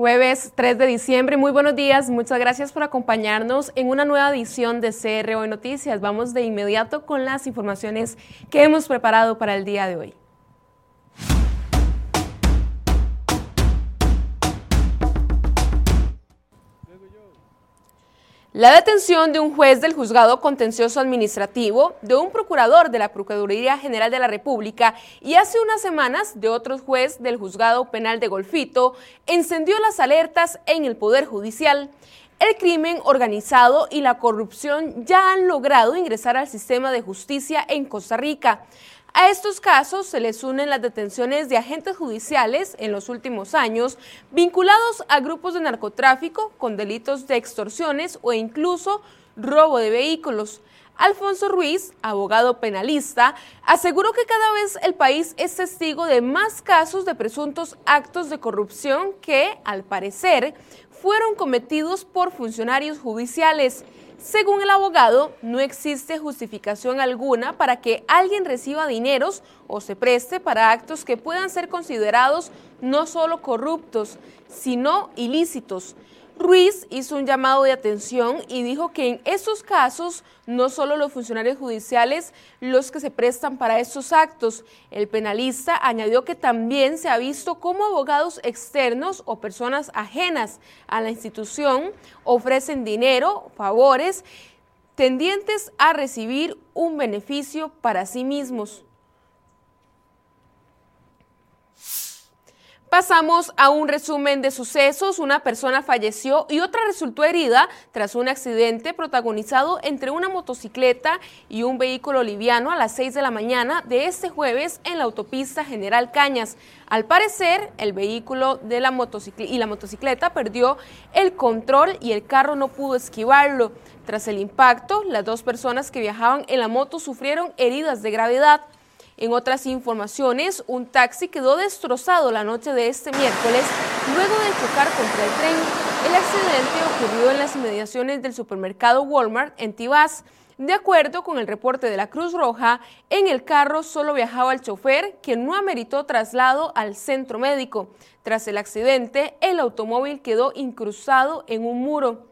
Jueves 3 de diciembre, muy buenos días, muchas gracias por acompañarnos en una nueva edición de CRO Noticias. Vamos de inmediato con las informaciones que hemos preparado para el día de hoy. La detención de un juez del juzgado contencioso administrativo, de un procurador de la Procuraduría General de la República y hace unas semanas de otro juez del juzgado penal de Golfito encendió las alertas en el Poder Judicial. El crimen organizado y la corrupción ya han logrado ingresar al sistema de justicia en Costa Rica. A estos casos se les unen las detenciones de agentes judiciales en los últimos años vinculados a grupos de narcotráfico con delitos de extorsiones o incluso robo de vehículos. Alfonso Ruiz, abogado penalista, aseguró que cada vez el país es testigo de más casos de presuntos actos de corrupción que, al parecer, fueron cometidos por funcionarios judiciales. Según el abogado, no existe justificación alguna para que alguien reciba dineros o se preste para actos que puedan ser considerados no solo corruptos, sino ilícitos. Ruiz hizo un llamado de atención y dijo que en estos casos no solo los funcionarios judiciales los que se prestan para estos actos. El penalista añadió que también se ha visto cómo abogados externos o personas ajenas a la institución ofrecen dinero, favores, tendientes a recibir un beneficio para sí mismos. Pasamos a un resumen de sucesos. Una persona falleció y otra resultó herida tras un accidente protagonizado entre una motocicleta y un vehículo liviano a las 6 de la mañana de este jueves en la autopista General Cañas. Al parecer, el vehículo de la y la motocicleta perdió el control y el carro no pudo esquivarlo. Tras el impacto, las dos personas que viajaban en la moto sufrieron heridas de gravedad. En otras informaciones, un taxi quedó destrozado la noche de este miércoles luego de chocar contra el tren. El accidente ocurrió en las inmediaciones del supermercado Walmart en Tibás. De acuerdo con el reporte de la Cruz Roja, en el carro solo viajaba el chofer, que no ameritó traslado al centro médico. Tras el accidente, el automóvil quedó incrustado en un muro.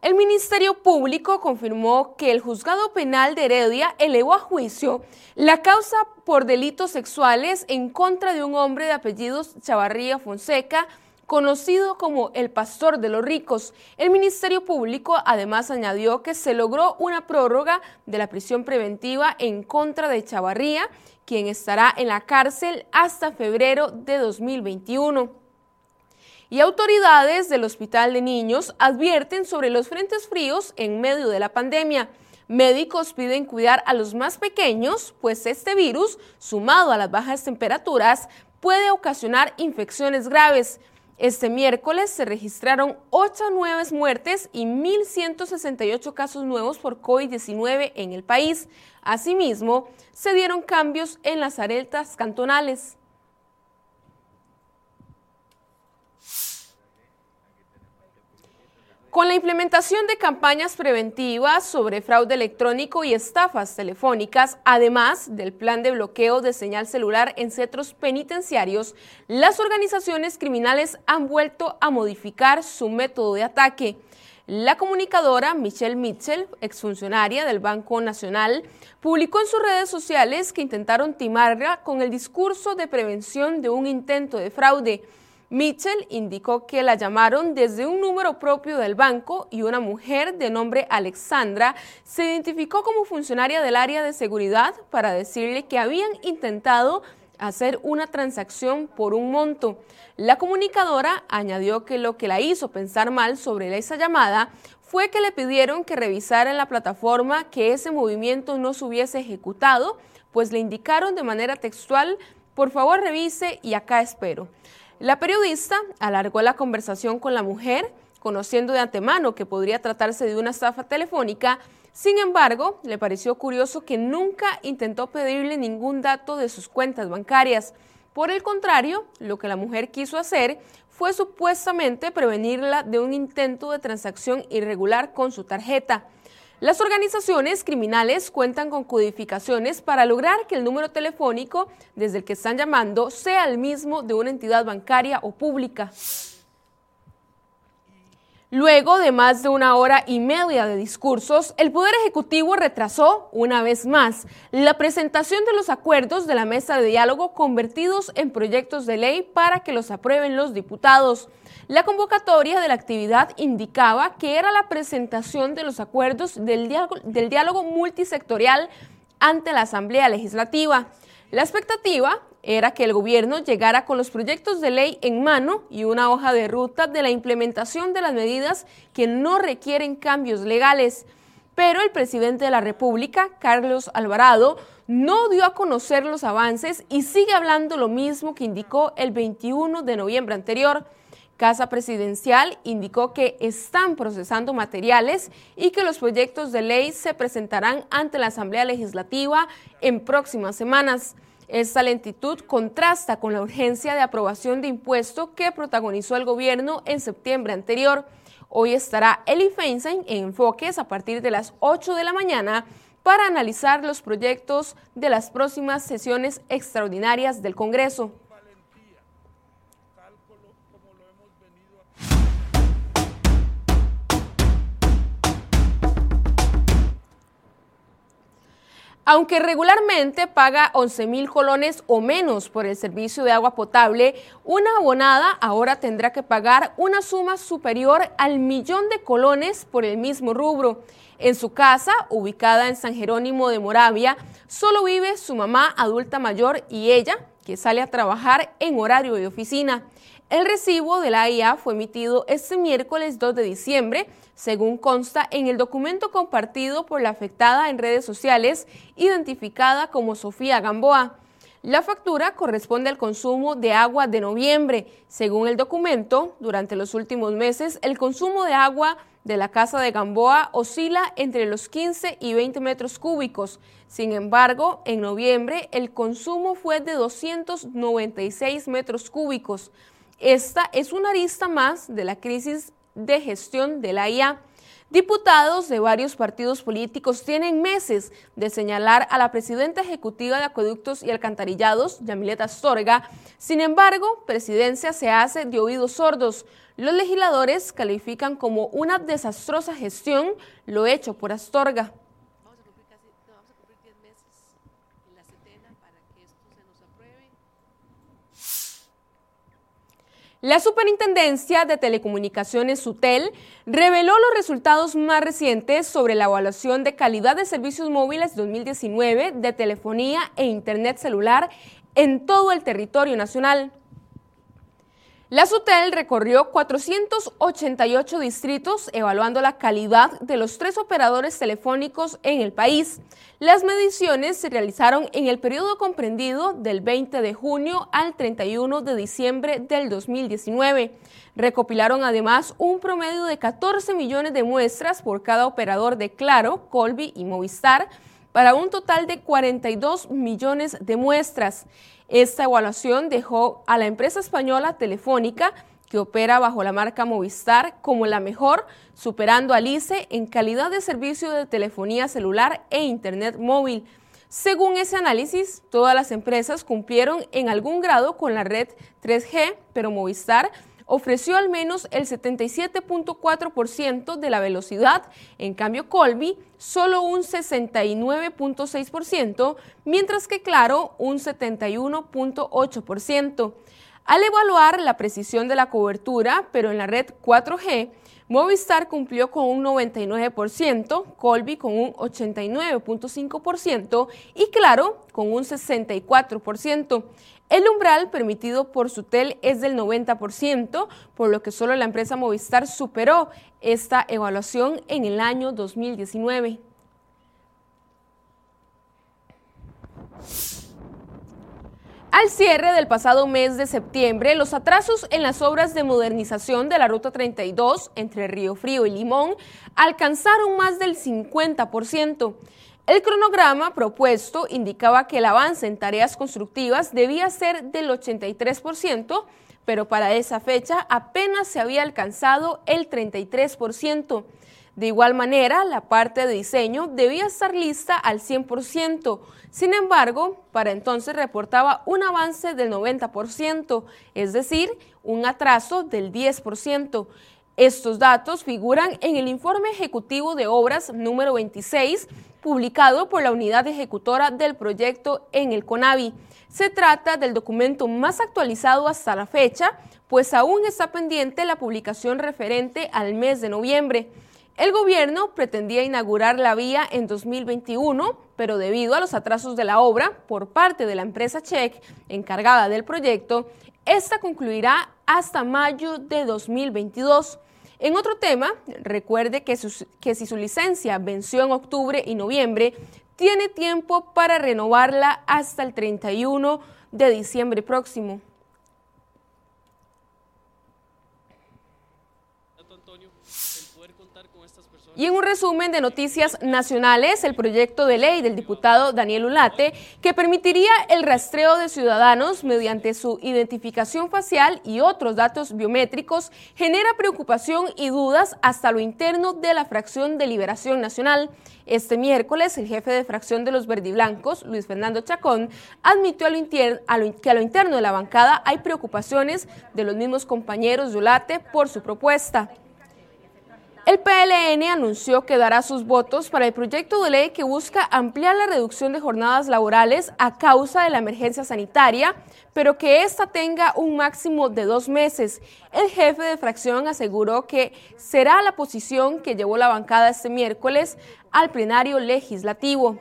El Ministerio Público confirmó que el juzgado penal de Heredia elevó a juicio la causa por delitos sexuales en contra de un hombre de apellidos Chavarría Fonseca, conocido como el pastor de los ricos. El Ministerio Público además añadió que se logró una prórroga de la prisión preventiva en contra de Chavarría, quien estará en la cárcel hasta febrero de 2021 y autoridades del Hospital de Niños advierten sobre los frentes fríos en medio de la pandemia. Médicos piden cuidar a los más pequeños, pues este virus, sumado a las bajas temperaturas, puede ocasionar infecciones graves. Este miércoles se registraron 8 nuevas muertes y 1.168 casos nuevos por COVID-19 en el país. Asimismo, se dieron cambios en las alertas cantonales. Con la implementación de campañas preventivas sobre fraude electrónico y estafas telefónicas, además del plan de bloqueo de señal celular en centros penitenciarios, las organizaciones criminales han vuelto a modificar su método de ataque. La comunicadora Michelle Mitchell, exfuncionaria del Banco Nacional, publicó en sus redes sociales que intentaron timarla con el discurso de prevención de un intento de fraude. Mitchell indicó que la llamaron desde un número propio del banco y una mujer de nombre Alexandra se identificó como funcionaria del área de seguridad para decirle que habían intentado hacer una transacción por un monto. La comunicadora añadió que lo que la hizo pensar mal sobre esa llamada fue que le pidieron que revisara en la plataforma que ese movimiento no se hubiese ejecutado, pues le indicaron de manera textual, por favor revise y acá espero. La periodista alargó la conversación con la mujer, conociendo de antemano que podría tratarse de una estafa telefónica, sin embargo, le pareció curioso que nunca intentó pedirle ningún dato de sus cuentas bancarias. Por el contrario, lo que la mujer quiso hacer fue supuestamente prevenirla de un intento de transacción irregular con su tarjeta. Las organizaciones criminales cuentan con codificaciones para lograr que el número telefónico desde el que están llamando sea el mismo de una entidad bancaria o pública. Luego de más de una hora y media de discursos, el Poder Ejecutivo retrasó, una vez más, la presentación de los acuerdos de la mesa de diálogo convertidos en proyectos de ley para que los aprueben los diputados. La convocatoria de la actividad indicaba que era la presentación de los acuerdos del diálogo, multisectorial ante la Asamblea Legislativa. La expectativa era que el gobierno llegara con los proyectos de ley en mano y una hoja de ruta de la implementación de las medidas que no requieren cambios legales. Pero el presidente de la República, Carlos Alvarado, no dio a conocer los avances y sigue hablando lo mismo que indicó el 21 de noviembre anterior. Casa Presidencial indicó que están procesando materiales y que los proyectos de ley se presentarán ante la Asamblea Legislativa en próximas semanas. Esta lentitud contrasta con la urgencia de aprobación de impuesto que protagonizó el gobierno en septiembre anterior. Hoy estará Eli Feinstein en Enfoques a partir de las 8 de la mañana para analizar los proyectos de las próximas sesiones extraordinarias del Congreso. Aunque regularmente paga 11 mil colones o menos por el servicio de agua potable, una abonada ahora tendrá que pagar una suma superior al millón de colones por el mismo rubro. En su casa, ubicada en San Jerónimo de Moravia, solo vive su mamá adulta mayor y ella, que sale a trabajar en horario de oficina. El recibo de la AIA fue emitido este miércoles 2 de diciembre, según consta en el documento compartido por la afectada en redes sociales, identificada como Sofía Gamboa. La factura corresponde al consumo de agua de noviembre. Según el documento, durante los últimos meses, el consumo de agua de la casa de Gamboa oscila entre los 15 y 20 metros cúbicos. Sin embargo, en noviembre el consumo fue de 296 metros cúbicos. Esta es una arista más de la crisis de gestión de la IA. Diputados de varios partidos políticos tienen meses de señalar a la presidenta ejecutiva de Acueductos y Alcantarillados, Yamileta Astorga. Sin embargo, presidencia se hace de oídos sordos. Los legisladores califican como una desastrosa gestión lo hecho por Astorga. La Superintendencia de Telecomunicaciones SUTEL reveló los resultados más recientes sobre la evaluación de calidad de servicios móviles 2019 de telefonía e Internet celular en todo el territorio nacional. La SUTEL recorrió 488 distritos evaluando la calidad de los tres operadores telefónicos en el país. Las mediciones se realizaron en el periodo comprendido del 20 de junio al 31 de diciembre del 2019. Recopilaron además un promedio de 14 millones de muestras por cada operador de Claro, Colby y Movistar para un total de 42 millones de muestras. Esta evaluación dejó a la empresa española Telefónica, que opera bajo la marca Movistar, como la mejor, superando a Lice en calidad de servicio de telefonía celular e Internet móvil. Según ese análisis, todas las empresas cumplieron en algún grado con la red 3G, pero Movistar ofreció al menos el 77.4% de la velocidad, en cambio Colby solo un 69.6%, mientras que Claro un 71.8%. Al evaluar la precisión de la cobertura, pero en la red 4G, Movistar cumplió con un 99%, Colby con un 89.5% y Claro con un 64%. El umbral permitido por Sutel es del 90%, por lo que solo la empresa Movistar superó esta evaluación en el año 2019. Al cierre del pasado mes de septiembre, los atrasos en las obras de modernización de la Ruta 32 entre Río Frío y Limón alcanzaron más del 50%. El cronograma propuesto indicaba que el avance en tareas constructivas debía ser del 83%, pero para esa fecha apenas se había alcanzado el 33%. De igual manera, la parte de diseño debía estar lista al 100%. Sin embargo, para entonces reportaba un avance del 90%, es decir, un atraso del 10%. Estos datos figuran en el informe ejecutivo de obras número 26, publicado por la unidad ejecutora del proyecto en el CONAVI. Se trata del documento más actualizado hasta la fecha, pues aún está pendiente la publicación referente al mes de noviembre. El gobierno pretendía inaugurar la vía en 2021, pero debido a los atrasos de la obra por parte de la empresa Check, encargada del proyecto, esta concluirá hasta mayo de 2022. En otro tema, recuerde que, que si su licencia venció en octubre y noviembre, tiene tiempo para renovarla hasta el 31 de diciembre próximo. Y en un resumen de noticias nacionales, el proyecto de ley del diputado Daniel Ulate, que permitiría el rastreo de ciudadanos mediante su identificación facial y otros datos biométricos, genera preocupación y dudas hasta lo interno de la fracción de Liberación Nacional. Este miércoles, el jefe de fracción de los verdiblancos, Luis Fernando Chacón, admitió que a lo interno de la bancada hay preocupaciones de los mismos compañeros de Ulate por su propuesta. El PLN anunció que dará sus votos para el proyecto de ley que busca ampliar la reducción de jornadas laborales a causa de la emergencia sanitaria, pero que ésta tenga un máximo de dos meses. El jefe de fracción aseguró que será la posición que llevó la bancada este miércoles al plenario legislativo.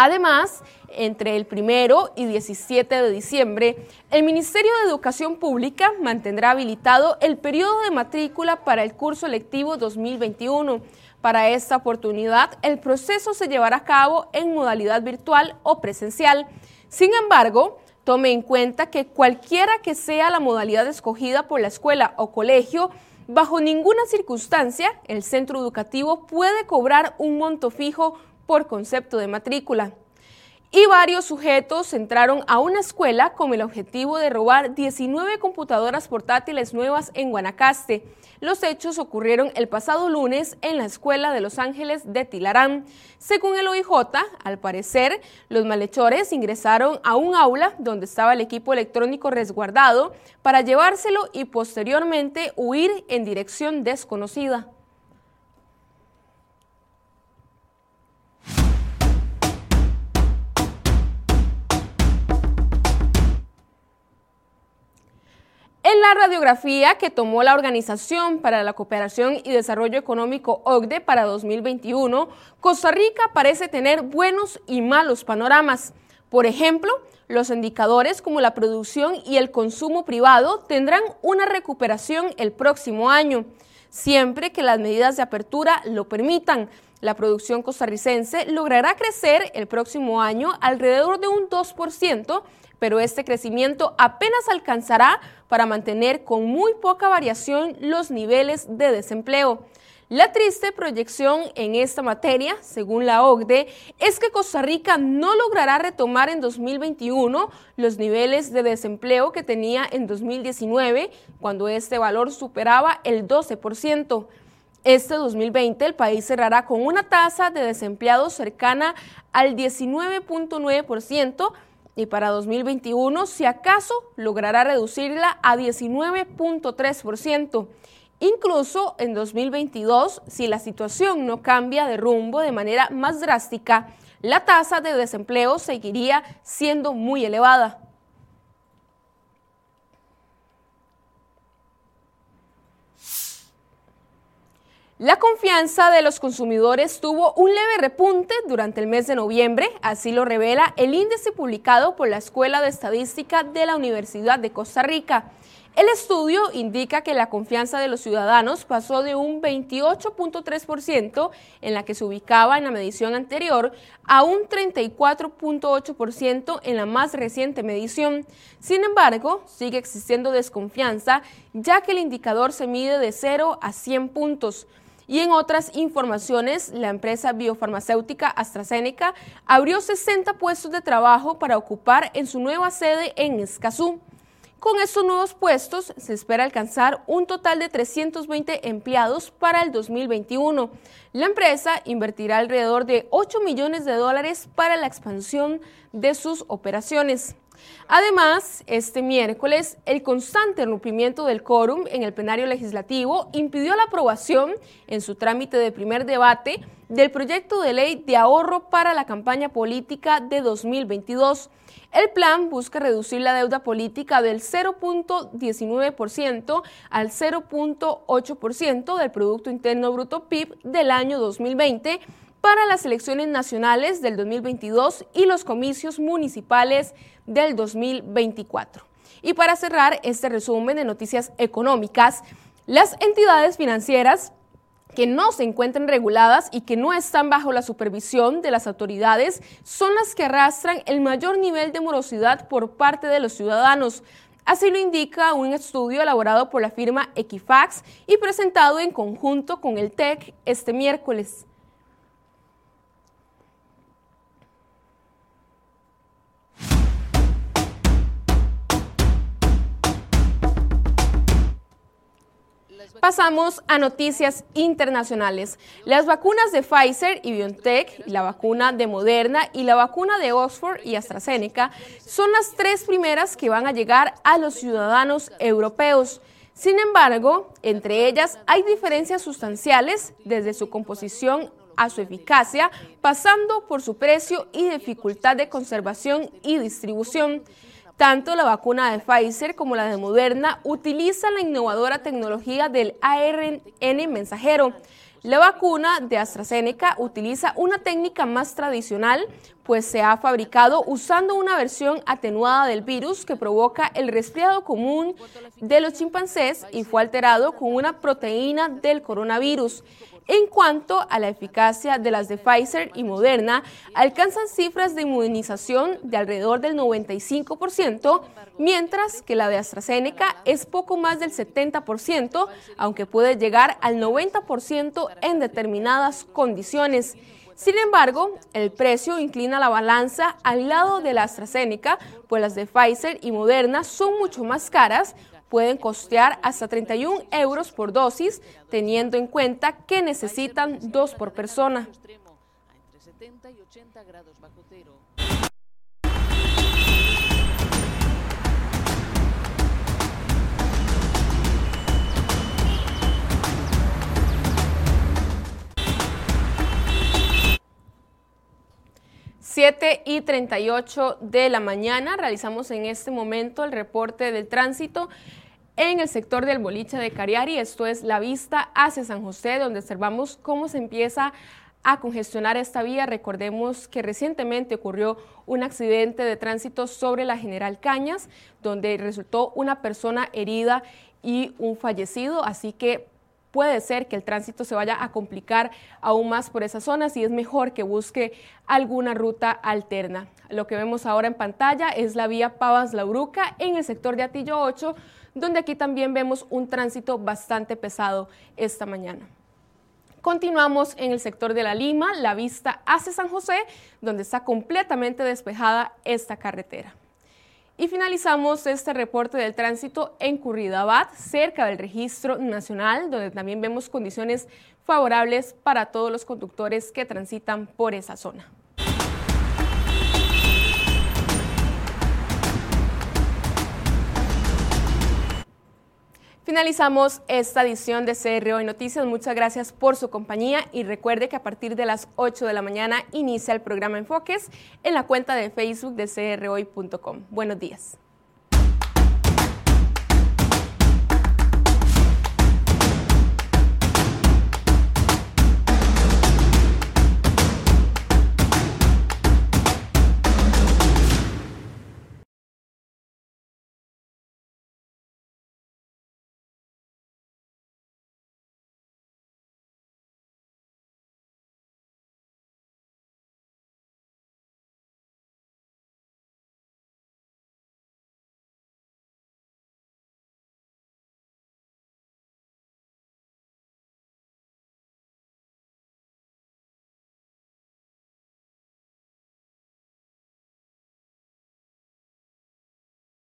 Además, entre el primero y 17 de diciembre, el Ministerio de Educación Pública mantendrá habilitado el periodo de matrícula para el curso lectivo 2021. Para esta oportunidad, el proceso se llevará a cabo en modalidad virtual o presencial. Sin embargo, tome en cuenta que cualquiera que sea la modalidad escogida por la escuela o colegio, bajo ninguna circunstancia el centro educativo puede cobrar un monto fijo por concepto de matrícula. Y varios sujetos entraron a una escuela con el objetivo de robar 19 computadoras portátiles nuevas en Guanacaste. Los hechos ocurrieron el pasado lunes en la Escuela de Los Ángeles de Tilarán. Según el OIJ, al parecer, los malhechores ingresaron a un aula donde estaba el equipo electrónico resguardado para llevárselo y posteriormente huir en dirección desconocida. En la radiografía que tomó la Organización para la Cooperación y Desarrollo Económico OCDE para 2021, Costa Rica parece tener buenos y malos panoramas. Por ejemplo, los indicadores como la producción y el consumo privado tendrán una recuperación el próximo año, siempre que las medidas de apertura lo permitan. La producción costarricense logrará crecer el próximo año alrededor de un 2%, pero este crecimiento apenas alcanzará para mantener con muy poca variación los niveles de desempleo. La triste proyección en esta materia, según la OCDE, es que Costa Rica no logrará retomar en 2021 los niveles de desempleo que tenía en 2019, cuando este valor superaba el 12%. Este 2020 el país cerrará con una tasa de desempleados cercana al 19.9%, y para 2021, si acaso, logrará reducirla a 19.3%. Incluso en 2022, si la situación no cambia de rumbo de manera más drástica, la tasa de desempleo seguiría siendo muy elevada. La confianza de los consumidores tuvo un leve repunte durante el mes de noviembre, así lo revela el índice publicado por la Escuela de Estadística de la Universidad de Costa Rica. El estudio indica que la confianza de los ciudadanos pasó de un 28.3% en la que se ubicaba en la medición anterior a un 34.8% en la más reciente medición. Sin embargo, sigue existiendo desconfianza ya que el indicador se mide de 0 a 100 puntos. Y en otras informaciones, la empresa biofarmacéutica AstraZeneca abrió 60 puestos de trabajo para ocupar en su nueva sede en Escazú. Con estos nuevos puestos se espera alcanzar un total de 320 empleados para el 2021. La empresa invertirá alrededor de 8 millones de dólares para la expansión de sus operaciones. Además, este miércoles, el constante rompimiento del quórum en el plenario legislativo impidió la aprobación en su trámite de primer debate del proyecto de ley de ahorro para la campaña política de 2022. El plan busca reducir la deuda política del 0.19% al 0.8% del Producto Interno Bruto PIB del año 2020 para las elecciones nacionales del 2022 y los comicios municipales del 2024. Y para cerrar este resumen de noticias económicas, las entidades financieras que no se encuentran reguladas y que no están bajo la supervisión de las autoridades son las que arrastran el mayor nivel de morosidad por parte de los ciudadanos. Así lo indica un estudio elaborado por la firma Equifax y presentado en conjunto con el TEC este miércoles. Pasamos a noticias internacionales. Las vacunas de Pfizer y BioNTech, la vacuna de Moderna y la vacuna de Oxford y AstraZeneca son las tres primeras que van a llegar a los ciudadanos europeos. Sin embargo, entre ellas hay diferencias sustanciales desde su composición a su eficacia, pasando por su precio y dificultad de conservación y distribución. Tanto la vacuna de Pfizer como la de Moderna utilizan la innovadora tecnología del ARN mensajero. La vacuna de AstraZeneca utiliza una técnica más tradicional, pues se ha fabricado usando una versión atenuada del virus que provoca el resfriado común de los chimpancés y fue alterado con una proteína del coronavirus. En cuanto a la eficacia de las de Pfizer y Moderna, alcanzan cifras de inmunización de alrededor del 95%, mientras que la de AstraZeneca es poco más del 70%, aunque puede llegar al 90% en determinadas condiciones. Sin embargo, el precio inclina la balanza al lado de la AstraZeneca, pues las de Pfizer y Moderna son mucho más caras, pueden costear hasta 31 euros por dosis, teniendo en cuenta que necesitan dos por persona. 7 y 38 de la mañana realizamos en este momento el reporte del tránsito en el sector del boliche de Cariari. Esto es la vista hacia San José, donde observamos cómo se empieza a congestionar esta vía. Recordemos que recientemente ocurrió un accidente de tránsito sobre la General Cañas, donde resultó una persona herida y un fallecido, así que puede ser que el tránsito se vaya a complicar aún más por esas zonas y es mejor que busque alguna ruta alterna. Lo que vemos ahora en pantalla es la vía Pavas-Lauruca en el sector de Atillo 8, donde aquí también vemos un tránsito bastante pesado esta mañana. Continuamos en el sector de la Lima, la vista hacia San José, donde está completamente despejada esta carretera. Y finalizamos este reporte del tránsito en Curridabat, cerca del registro nacional, donde también vemos condiciones favorables para todos los conductores que transitan por esa zona. Finalizamos esta edición de CRO Noticias. Muchas gracias por su compañía y recuerde que a partir de las 8 de la mañana inicia el programa Enfoques en la cuenta de Facebook de CROI.com. Buenos días.